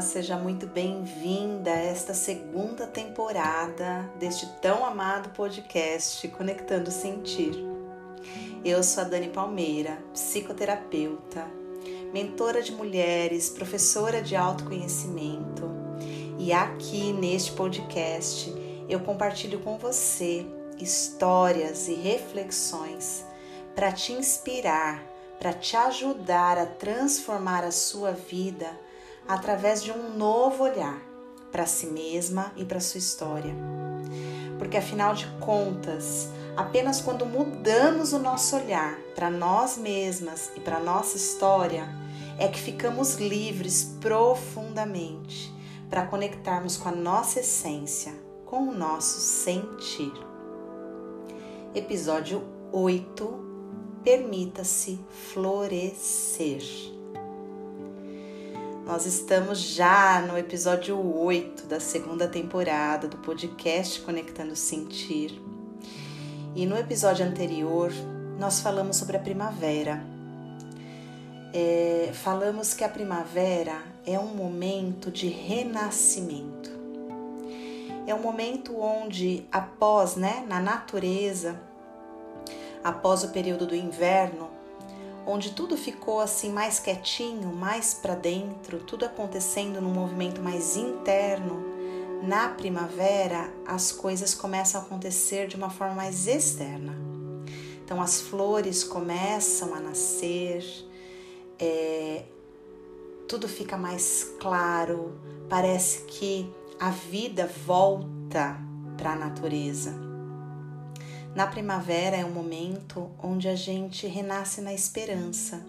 seja muito bem-vinda a esta segunda temporada deste tão amado podcast Conectando Sentir. Eu sou a Dani Palmeira, psicoterapeuta, mentora de mulheres, professora de autoconhecimento, e aqui neste podcast eu compartilho com você histórias e reflexões para te inspirar, para te ajudar a transformar a sua vida através de um novo olhar para si mesma e para sua história. Porque afinal de contas, apenas quando mudamos o nosso olhar para nós mesmas e para nossa história é que ficamos livres profundamente para conectarmos com a nossa essência, com o nosso sentir. Episódio 8 Permita-se florescer. Nós estamos já no episódio 8 da segunda temporada do podcast Conectando Sentir. E no episódio anterior, nós falamos sobre a primavera. É, falamos que a primavera é um momento de renascimento. É um momento onde, após, né, na natureza, após o período do inverno, onde tudo ficou assim mais quietinho, mais para dentro, tudo acontecendo num movimento mais interno, na primavera as coisas começam a acontecer de uma forma mais externa. Então as flores começam a nascer, é, tudo fica mais claro, parece que a vida volta para a natureza. Na primavera é um momento onde a gente renasce na esperança.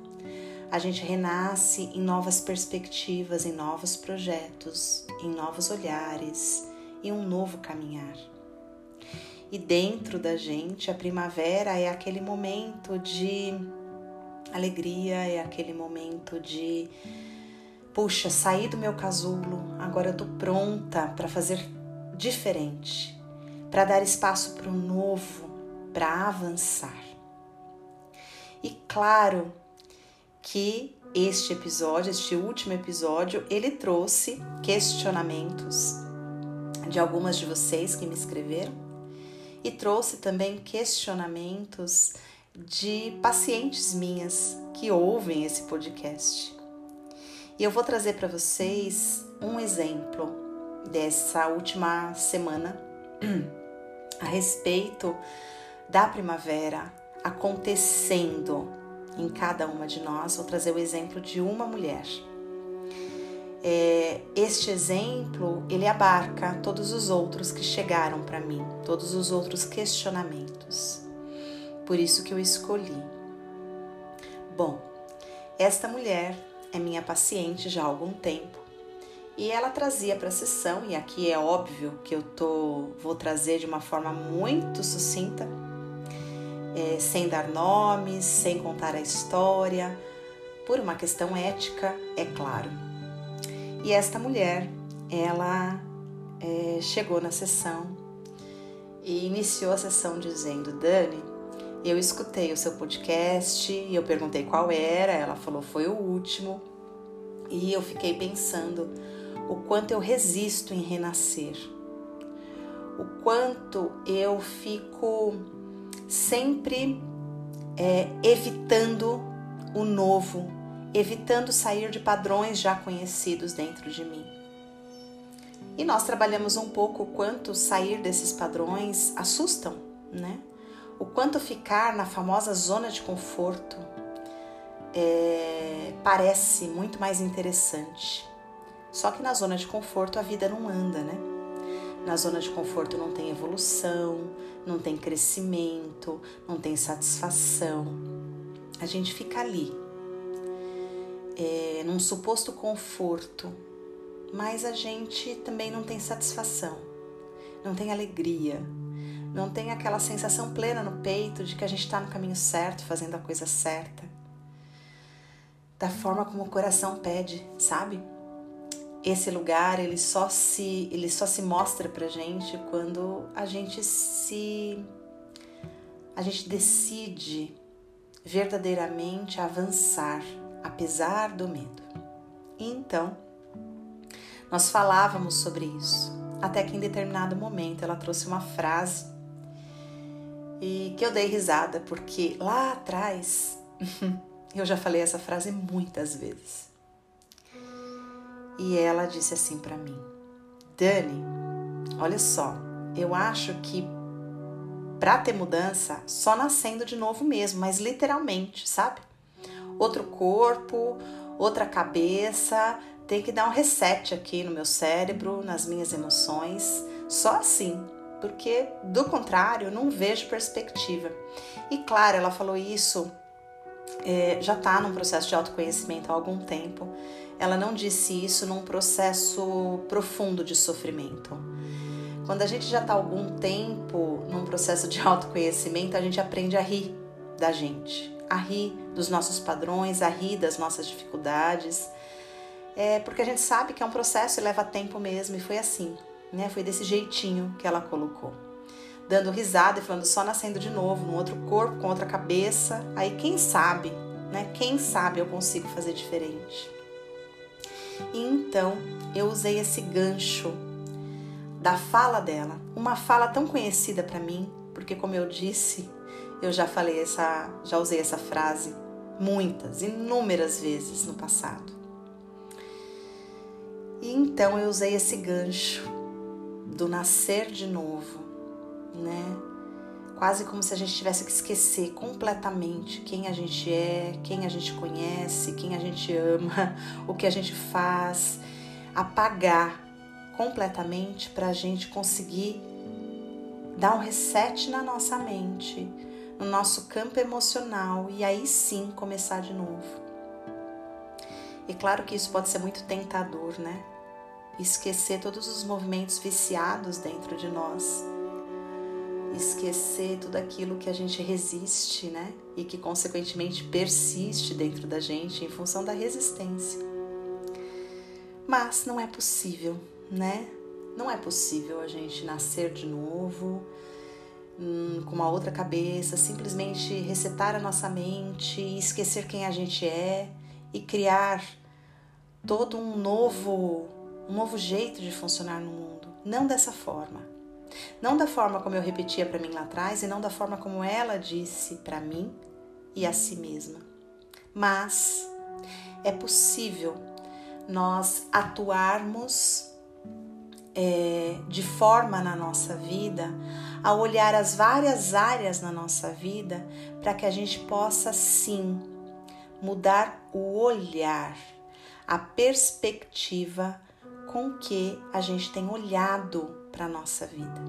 A gente renasce em novas perspectivas, em novos projetos, em novos olhares e um novo caminhar. E dentro da gente, a primavera é aquele momento de alegria, é aquele momento de puxa, saí do meu casulo, agora eu tô pronta para fazer diferente, para dar espaço para o novo, para avançar. E claro que este episódio, este último episódio, ele trouxe questionamentos de algumas de vocês que me escreveram e trouxe também questionamentos de pacientes minhas que ouvem esse podcast. E eu vou trazer para vocês um exemplo dessa última semana a respeito da primavera acontecendo em cada uma de nós. Vou trazer o exemplo de uma mulher. É, este exemplo ele abarca todos os outros que chegaram para mim, todos os outros questionamentos. Por isso que eu escolhi. Bom, esta mulher é minha paciente já há algum tempo e ela trazia para a sessão e aqui é óbvio que eu tô vou trazer de uma forma muito sucinta é, sem dar nomes, sem contar a história, por uma questão ética, é claro. E esta mulher, ela é, chegou na sessão e iniciou a sessão dizendo: Dani, eu escutei o seu podcast e eu perguntei qual era, ela falou foi o último, e eu fiquei pensando o quanto eu resisto em renascer, o quanto eu fico sempre é, evitando o novo, evitando sair de padrões já conhecidos dentro de mim. E nós trabalhamos um pouco o quanto sair desses padrões assustam, né? O quanto ficar na famosa zona de conforto é, parece muito mais interessante. Só que na zona de conforto a vida não anda, né? Na zona de conforto não tem evolução, não tem crescimento, não tem satisfação. A gente fica ali, é, num suposto conforto, mas a gente também não tem satisfação, não tem alegria, não tem aquela sensação plena no peito de que a gente está no caminho certo, fazendo a coisa certa, da forma como o coração pede, sabe? Esse lugar ele só se ele só se mostra pra gente quando a gente se a gente decide verdadeiramente avançar apesar do medo. Então, Nós falávamos sobre isso, até que em determinado momento ela trouxe uma frase e que eu dei risada, porque lá atrás eu já falei essa frase muitas vezes. E ela disse assim para mim: Dani, olha só, eu acho que para ter mudança, só nascendo de novo mesmo, mas literalmente, sabe? Outro corpo, outra cabeça, tem que dar um reset aqui no meu cérebro, nas minhas emoções, só assim, porque do contrário, não vejo perspectiva. E claro, ela falou isso, é, já está num processo de autoconhecimento há algum tempo. Ela não disse isso num processo profundo de sofrimento. Quando a gente já está algum tempo num processo de autoconhecimento, a gente aprende a rir da gente, a rir dos nossos padrões, a rir das nossas dificuldades. É porque a gente sabe que é um processo e leva tempo mesmo, e foi assim, né? Foi desse jeitinho que ela colocou. Dando risada e falando só nascendo de novo, num outro corpo, com outra cabeça. Aí quem sabe, né? Quem sabe eu consigo fazer diferente. E então eu usei esse gancho da fala dela, uma fala tão conhecida para mim, porque como eu disse, eu já falei essa, já usei essa frase muitas, inúmeras vezes no passado. E então eu usei esse gancho do nascer de novo, né? Quase como se a gente tivesse que esquecer completamente quem a gente é, quem a gente conhece, quem a gente ama, o que a gente faz, apagar completamente para a gente conseguir dar um reset na nossa mente, no nosso campo emocional e aí sim começar de novo. E claro que isso pode ser muito tentador, né? Esquecer todos os movimentos viciados dentro de nós. Esquecer tudo aquilo que a gente resiste, né? E que consequentemente persiste dentro da gente em função da resistência. Mas não é possível né? Não é possível a gente nascer de novo hum, com uma outra cabeça, simplesmente resetar a nossa mente, esquecer quem a gente é e criar todo um novo, um novo jeito de funcionar no mundo. Não dessa forma. Não da forma como eu repetia para mim lá atrás e não da forma como ela disse para mim e a si mesma. Mas é possível nós atuarmos é, de forma na nossa vida, a olhar as várias áreas na nossa vida, para que a gente possa sim mudar o olhar, a perspectiva com que a gente tem olhado para a nossa vida.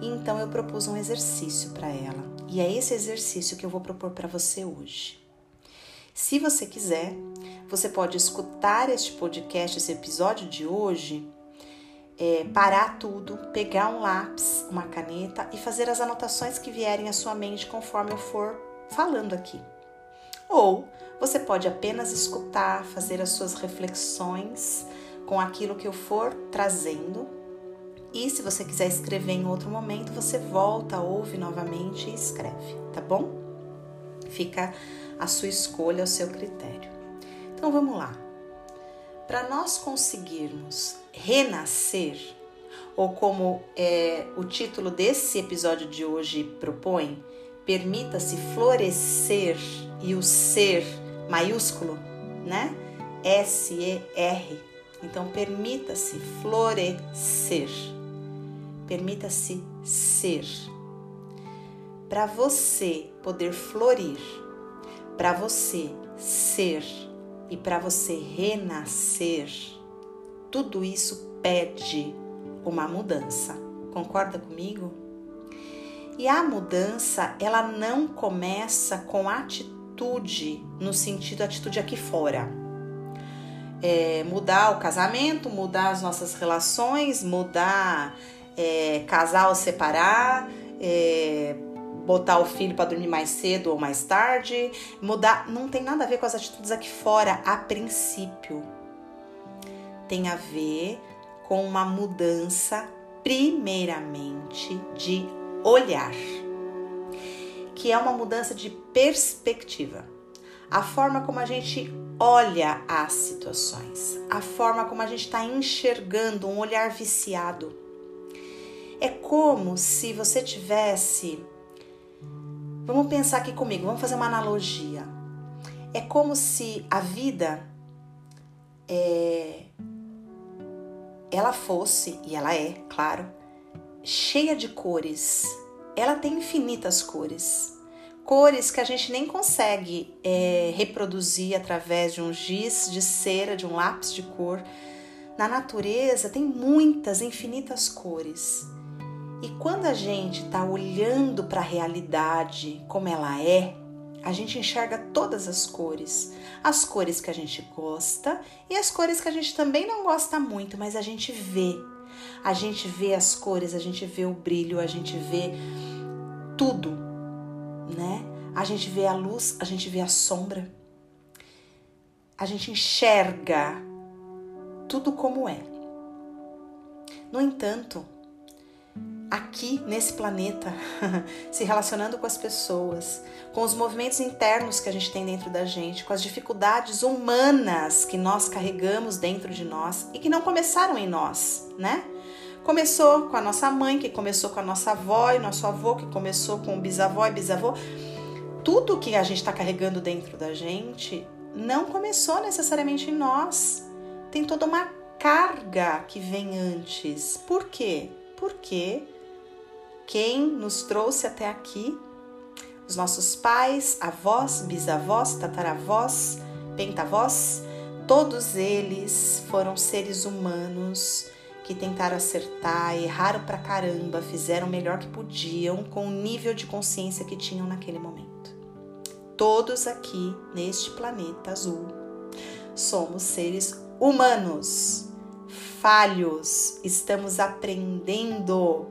Então eu propus um exercício para ela, e é esse exercício que eu vou propor para você hoje. Se você quiser, você pode escutar este podcast, esse episódio de hoje, é, parar tudo, pegar um lápis, uma caneta e fazer as anotações que vierem à sua mente conforme eu for falando aqui. Ou você pode apenas escutar, fazer as suas reflexões com aquilo que eu for trazendo. E se você quiser escrever em outro momento, você volta, ouve novamente e escreve, tá bom? Fica a sua escolha, o seu critério. Então vamos lá. Para nós conseguirmos renascer, ou como é, o título desse episódio de hoje propõe, permita-se florescer e o ser maiúsculo, né? S-E-R. Então, permita-se florescer. Permita-se ser. Para você poder florir, para você ser e para você renascer, tudo isso pede uma mudança. Concorda comigo? E a mudança, ela não começa com atitude, no sentido atitude aqui fora. É, mudar o casamento, mudar as nossas relações, mudar é, casar ou separar, é, botar o filho para dormir mais cedo ou mais tarde, mudar, não tem nada a ver com as atitudes aqui fora a princípio. Tem a ver com uma mudança primeiramente de olhar, que é uma mudança de perspectiva. A forma como a gente olha as situações, a forma como a gente está enxergando, um olhar viciado. É como se você tivesse. Vamos pensar aqui comigo, vamos fazer uma analogia. É como se a vida é, ela fosse, e ela é, claro, cheia de cores. Ela tem infinitas cores cores que a gente nem consegue é, reproduzir através de um giz de cera, de um lápis de cor. Na natureza tem muitas, infinitas cores. E quando a gente está olhando para a realidade como ela é, a gente enxerga todas as cores. As cores que a gente gosta e as cores que a gente também não gosta muito, mas a gente vê. A gente vê as cores, a gente vê o brilho, a gente vê tudo né? A gente vê a luz, a gente vê a sombra. A gente enxerga tudo como é. No entanto, aqui nesse planeta, se relacionando com as pessoas, com os movimentos internos que a gente tem dentro da gente, com as dificuldades humanas que nós carregamos dentro de nós e que não começaram em nós, né? Começou com a nossa mãe, que começou com a nossa avó e nosso avô, que começou com o bisavó e bisavô. Tudo que a gente está carregando dentro da gente não começou necessariamente em nós. Tem toda uma carga que vem antes. Por quê? Porque quem nos trouxe até aqui, os nossos pais, avós, bisavós, tataravós, pentavós, todos eles foram seres humanos que tentaram acertar, erraram pra caramba, fizeram o melhor que podiam com o nível de consciência que tinham naquele momento. Todos aqui neste planeta azul somos seres humanos, falhos, estamos aprendendo,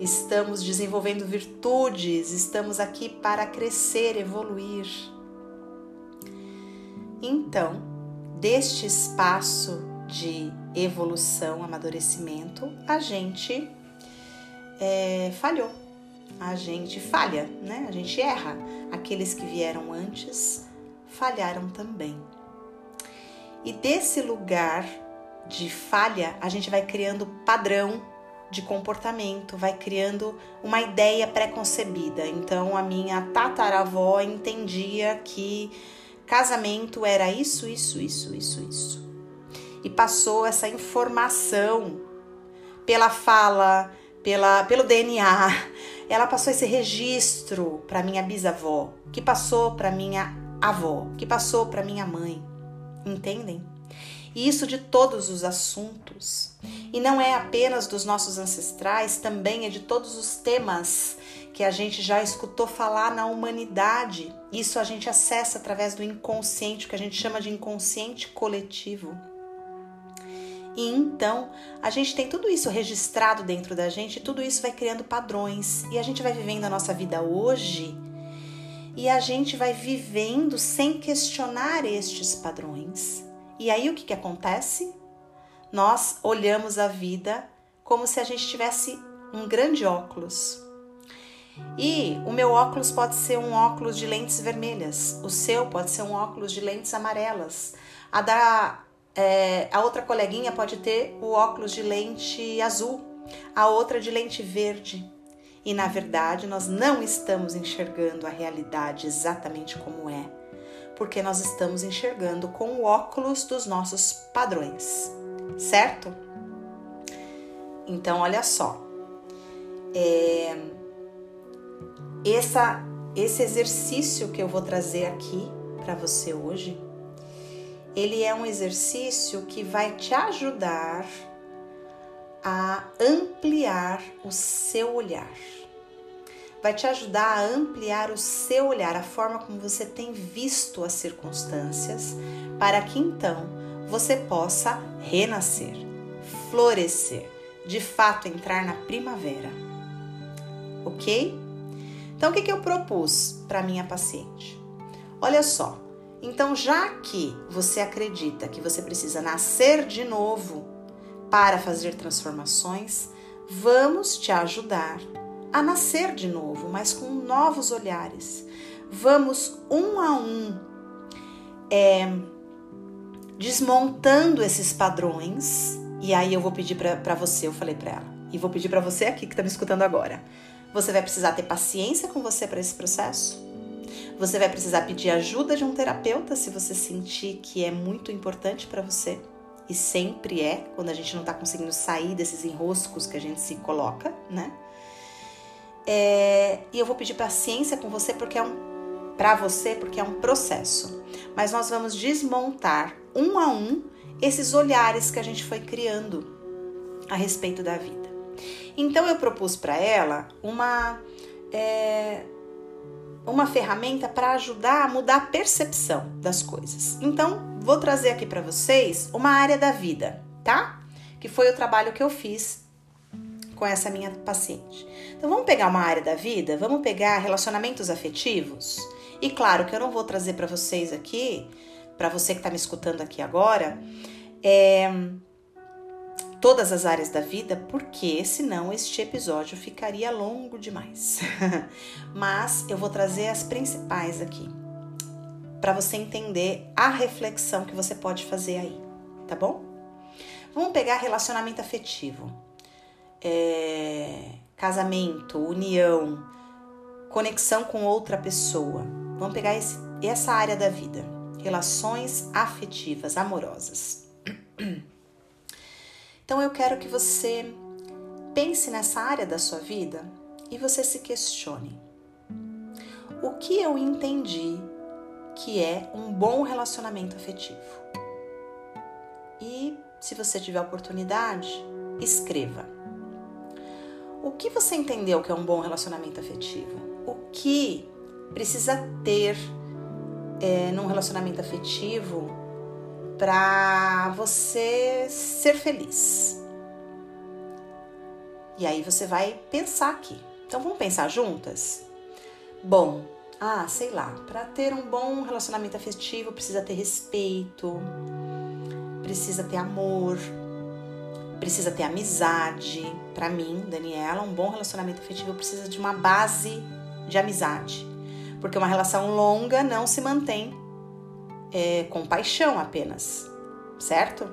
estamos desenvolvendo virtudes, estamos aqui para crescer, evoluir. Então, deste espaço de evolução, amadurecimento, a gente é, falhou, a gente falha, né? A gente erra. Aqueles que vieram antes falharam também. E desse lugar de falha, a gente vai criando padrão de comportamento, vai criando uma ideia pré-concebida. Então, a minha tataravó entendia que casamento era isso, isso, isso, isso, isso e passou essa informação pela fala, pela, pelo DNA. Ela passou esse registro para minha bisavó, que passou para minha avó, que passou para minha mãe. Entendem? E isso de todos os assuntos. E não é apenas dos nossos ancestrais, também é de todos os temas que a gente já escutou falar na humanidade. Isso a gente acessa através do inconsciente, que a gente chama de inconsciente coletivo. E então a gente tem tudo isso registrado dentro da gente, tudo isso vai criando padrões e a gente vai vivendo a nossa vida hoje e a gente vai vivendo sem questionar estes padrões. E aí o que, que acontece? Nós olhamos a vida como se a gente tivesse um grande óculos. E o meu óculos pode ser um óculos de lentes vermelhas, o seu pode ser um óculos de lentes amarelas. A da é, a outra coleguinha pode ter o óculos de lente azul, a outra de lente verde. E na verdade, nós não estamos enxergando a realidade exatamente como é, porque nós estamos enxergando com o óculos dos nossos padrões, certo? Então, olha só, é, essa, esse exercício que eu vou trazer aqui para você hoje ele é um exercício que vai te ajudar a ampliar o seu olhar. Vai te ajudar a ampliar o seu olhar, a forma como você tem visto as circunstâncias, para que então você possa renascer, florescer, de fato entrar na primavera. Ok? Então, o que, que eu propus para minha paciente? Olha só, então, já que você acredita que você precisa nascer de novo para fazer transformações, vamos te ajudar a nascer de novo, mas com novos olhares. Vamos um a um é, desmontando esses padrões. E aí eu vou pedir para você, eu falei para ela, e vou pedir para você aqui que tá me escutando agora. Você vai precisar ter paciência com você para esse processo. Você vai precisar pedir ajuda de um terapeuta se você sentir que é muito importante para você. E sempre é, quando a gente não tá conseguindo sair desses enroscos que a gente se coloca, né? É, e eu vou pedir paciência com você porque é um para você porque é um processo. Mas nós vamos desmontar um a um esses olhares que a gente foi criando a respeito da vida. Então eu propus para ela uma é, uma ferramenta para ajudar a mudar a percepção das coisas. Então vou trazer aqui para vocês uma área da vida, tá? Que foi o trabalho que eu fiz com essa minha paciente. Então vamos pegar uma área da vida, vamos pegar relacionamentos afetivos e claro que eu não vou trazer para vocês aqui, para você que está me escutando aqui agora, é, todas as áreas da vida, porque senão este episódio ficaria longo demais. Mas eu vou trazer as principais aqui, para você entender a reflexão que você pode fazer aí, tá bom? Vamos pegar relacionamento afetivo, é, casamento, união, conexão com outra pessoa. Vamos pegar esse, essa área da vida, relações afetivas, amorosas. Então eu quero que você pense nessa área da sua vida e você se questione. O que eu entendi que é um bom relacionamento afetivo? E se você tiver oportunidade, escreva. O que você entendeu que é um bom relacionamento afetivo? O que precisa ter é, num relacionamento afetivo para você ser feliz. E aí você vai pensar aqui. Então vamos pensar juntas? Bom, ah, sei lá, para ter um bom relacionamento afetivo precisa ter respeito, precisa ter amor, precisa ter amizade. Para mim, Daniela, um bom relacionamento afetivo precisa de uma base de amizade porque uma relação longa não se mantém é, com paixão apenas, certo?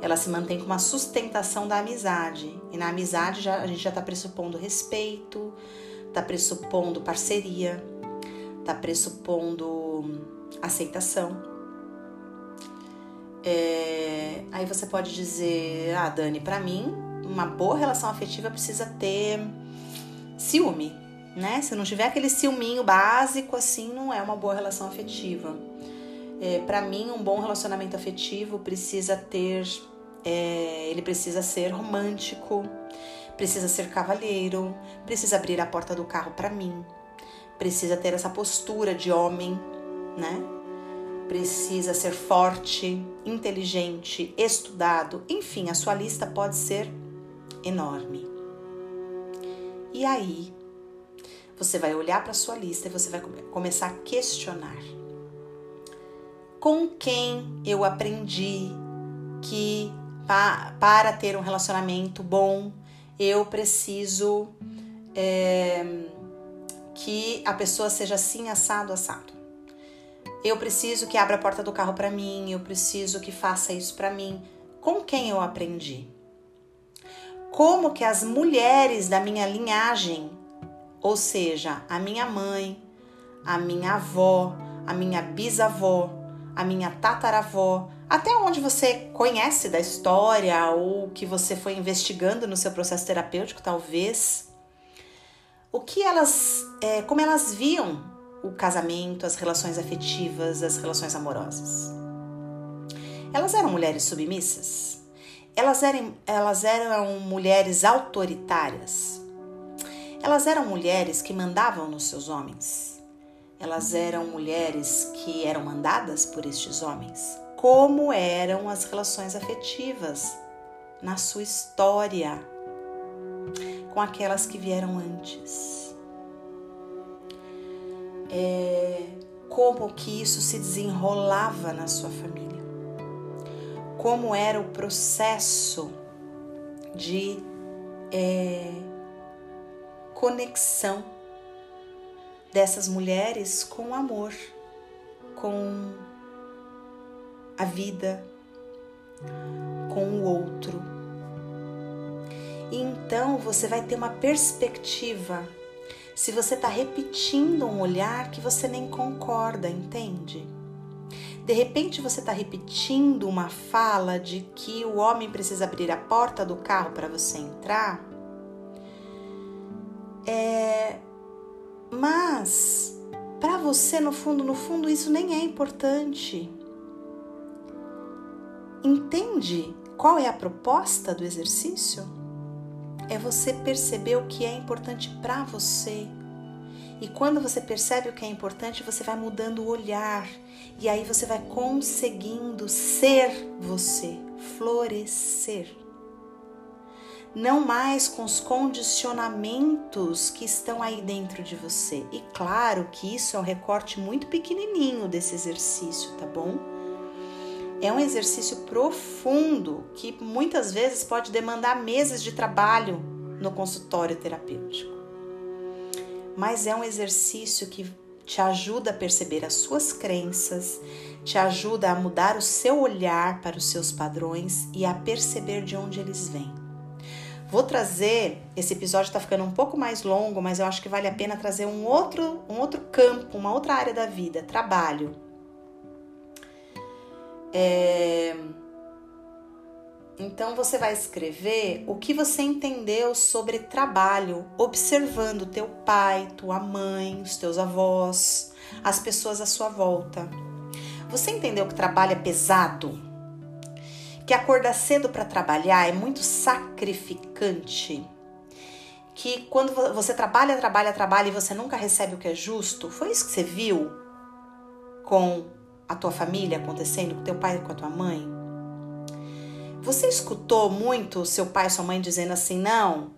Ela se mantém com uma sustentação da amizade. E na amizade já, a gente já está pressupondo respeito, está pressupondo parceria, está pressupondo aceitação. É, aí você pode dizer, ah, Dani, para mim, uma boa relação afetiva precisa ter ciúme né? Se não tiver aquele ciúminho básico, assim, não é uma boa relação afetiva. É, para mim, um bom relacionamento afetivo precisa ter. É, ele precisa ser romântico, precisa ser cavalheiro, precisa abrir a porta do carro para mim, precisa ter essa postura de homem, né? Precisa ser forte, inteligente, estudado, enfim, a sua lista pode ser enorme. E aí, você vai olhar para sua lista e você vai começar a questionar. Com quem eu aprendi que pa, para ter um relacionamento bom eu preciso é, que a pessoa seja assim, assado, assado. Eu preciso que abra a porta do carro para mim, eu preciso que faça isso para mim. Com quem eu aprendi? Como que as mulheres da minha linhagem ou seja, a minha mãe, a minha avó, a minha bisavó, a minha tataravó, até onde você conhece da história ou que você foi investigando no seu processo terapêutico, talvez. O que elas, é, como elas viam o casamento, as relações afetivas, as relações amorosas? Elas eram mulheres submissas? Elas eram, elas eram mulheres autoritárias? Elas eram mulheres que mandavam nos seus homens. Elas eram mulheres que eram mandadas por estes homens. Como eram as relações afetivas na sua história com aquelas que vieram antes? É, como que isso se desenrolava na sua família? Como era o processo de é, conexão dessas mulheres com o amor, com a vida, com o outro. E então você vai ter uma perspectiva se você está repetindo um olhar que você nem concorda, entende? De repente você está repetindo uma fala de que o homem precisa abrir a porta do carro para você entrar. É... Mas para você, no fundo, no fundo, isso nem é importante. Entende qual é a proposta do exercício? É você perceber o que é importante para você. E quando você percebe o que é importante, você vai mudando o olhar. E aí você vai conseguindo ser você, florescer. Não mais com os condicionamentos que estão aí dentro de você. E claro que isso é um recorte muito pequenininho desse exercício, tá bom? É um exercício profundo que muitas vezes pode demandar meses de trabalho no consultório terapêutico. Mas é um exercício que te ajuda a perceber as suas crenças, te ajuda a mudar o seu olhar para os seus padrões e a perceber de onde eles vêm. Vou trazer, esse episódio está ficando um pouco mais longo, mas eu acho que vale a pena trazer um outro, um outro campo, uma outra área da vida, trabalho é... Então você vai escrever o que você entendeu sobre trabalho, observando teu pai, tua mãe, os teus avós, as pessoas à sua volta. Você entendeu que trabalho é pesado? Que acordar cedo para trabalhar é muito sacrificante? Que quando você trabalha, trabalha, trabalha e você nunca recebe o que é justo? Foi isso que você viu com a tua família acontecendo, com teu pai e com a tua mãe? Você escutou muito seu pai e sua mãe dizendo assim, não?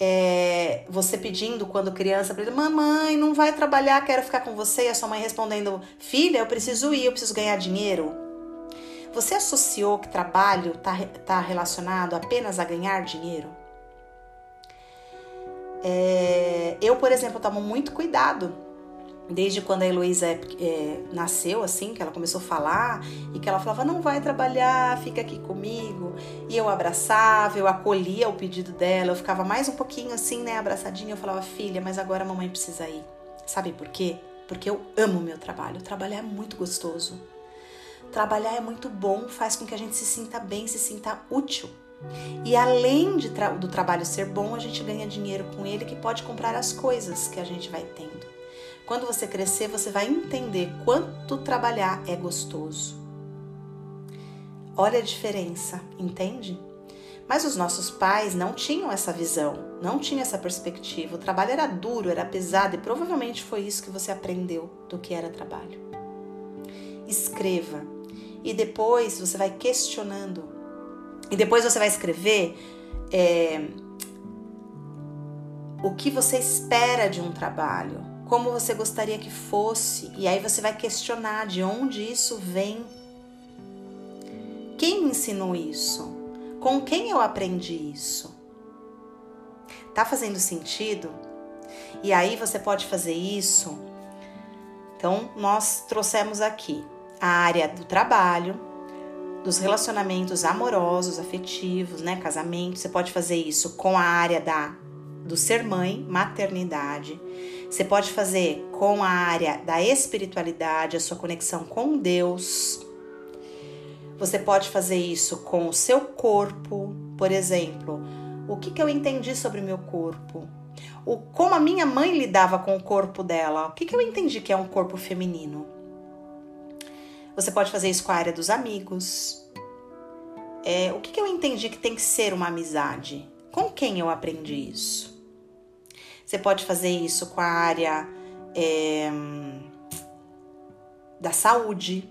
É, você pedindo quando criança para ele, mamãe, não vai trabalhar, quero ficar com você, e a sua mãe respondendo, filha, eu preciso ir, eu preciso ganhar dinheiro. Você associou que trabalho está tá relacionado apenas a ganhar dinheiro? É, eu, por exemplo, tomo muito cuidado desde quando a Heloísa é, é, nasceu, assim, que ela começou a falar e que ela falava: não vai trabalhar, fica aqui comigo. E eu abraçava, eu acolhia o pedido dela, eu ficava mais um pouquinho assim, né, abraçadinha. Eu falava: filha, mas agora a mamãe precisa ir. Sabe por quê? Porque eu amo o meu trabalho. Trabalhar é muito gostoso. Trabalhar é muito bom, faz com que a gente se sinta bem, se sinta útil. E além tra do trabalho ser bom, a gente ganha dinheiro com ele que pode comprar as coisas que a gente vai tendo. Quando você crescer, você vai entender quanto trabalhar é gostoso. Olha a diferença, entende? Mas os nossos pais não tinham essa visão, não tinham essa perspectiva. O trabalho era duro, era pesado e provavelmente foi isso que você aprendeu do que era trabalho. Escreva e depois você vai questionando. E depois você vai escrever é, o que você espera de um trabalho, como você gostaria que fosse, e aí você vai questionar de onde isso vem. Quem me ensinou isso? Com quem eu aprendi isso? Tá fazendo sentido? E aí você pode fazer isso. Então, nós trouxemos aqui a área do trabalho, dos relacionamentos amorosos, afetivos, né, casamento. Você pode fazer isso com a área da do ser mãe, maternidade. Você pode fazer com a área da espiritualidade, a sua conexão com Deus. Você pode fazer isso com o seu corpo, por exemplo. O que, que eu entendi sobre o meu corpo? O, como a minha mãe lidava com o corpo dela? O que, que eu entendi que é um corpo feminino? Você pode fazer isso com a área dos amigos. É, o que, que eu entendi que tem que ser uma amizade? Com quem eu aprendi isso? Você pode fazer isso com a área é, da saúde.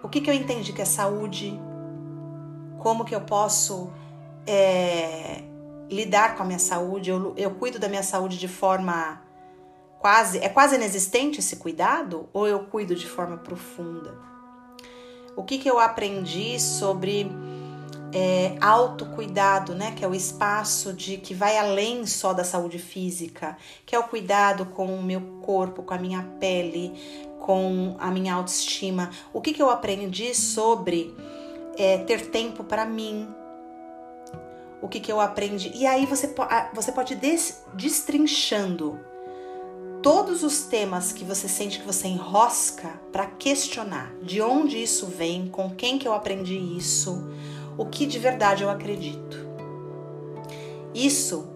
O que, que eu entendi que é saúde? Como que eu posso é, lidar com a minha saúde? Eu, eu cuido da minha saúde de forma quase. É quase inexistente esse cuidado? Ou eu cuido de forma profunda? O que, que eu aprendi sobre é, autocuidado, né? Que é o espaço de que vai além só da saúde física, que é o cuidado com o meu corpo, com a minha pele, com a minha autoestima. O que, que eu aprendi sobre é, ter tempo para mim? O que, que eu aprendi? E aí você, você pode des, destrinchando todos os temas que você sente que você enrosca para questionar de onde isso vem, com quem que eu aprendi isso, o que de verdade eu acredito. Isso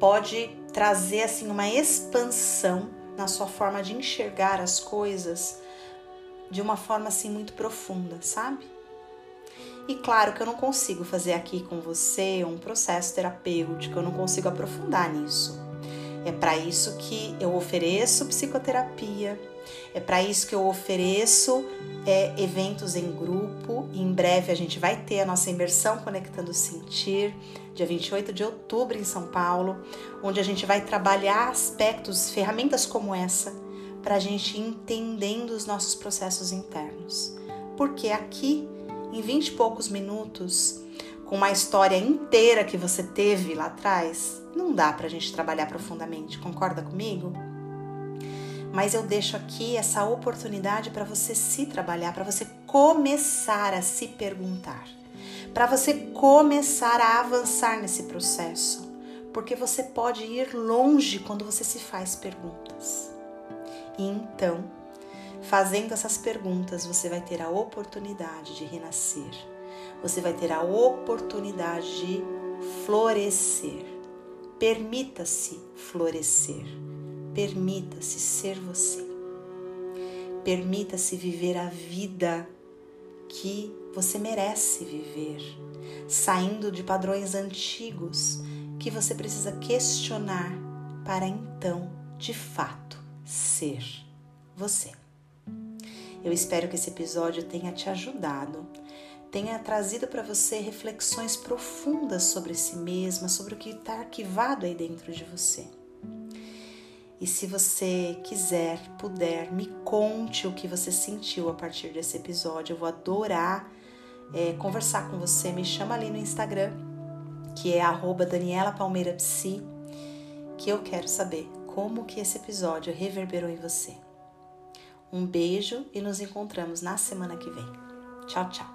pode trazer assim uma expansão na sua forma de enxergar as coisas de uma forma assim muito profunda, sabe? E claro que eu não consigo fazer aqui com você um processo terapêutico, eu não consigo aprofundar nisso. É para isso que eu ofereço psicoterapia, é para isso que eu ofereço é, eventos em grupo. Em breve a gente vai ter a nossa imersão Conectando Sentir, dia 28 de outubro em São Paulo, onde a gente vai trabalhar aspectos, ferramentas como essa, para a gente entendendo os nossos processos internos. Porque aqui, em 20 e poucos minutos, com uma história inteira que você teve lá atrás, não dá para a gente trabalhar profundamente, concorda comigo? mas eu deixo aqui essa oportunidade para você se trabalhar, para você começar a se perguntar, para você começar a avançar nesse processo, porque você pode ir longe quando você se faz perguntas. E então, fazendo essas perguntas, você vai ter a oportunidade de renascer, você vai ter a oportunidade de florescer. Permita-se florescer Permita-se ser você. Permita-se viver a vida que você merece viver, saindo de padrões antigos que você precisa questionar para então, de fato, ser você. Eu espero que esse episódio tenha te ajudado, tenha trazido para você reflexões profundas sobre si mesma, sobre o que está arquivado aí dentro de você. E se você quiser, puder, me conte o que você sentiu a partir desse episódio. Eu vou adorar é, conversar com você. Me chama ali no Instagram, que é @daniela_palmeira_psi, que eu quero saber como que esse episódio reverberou em você. Um beijo e nos encontramos na semana que vem. Tchau, tchau.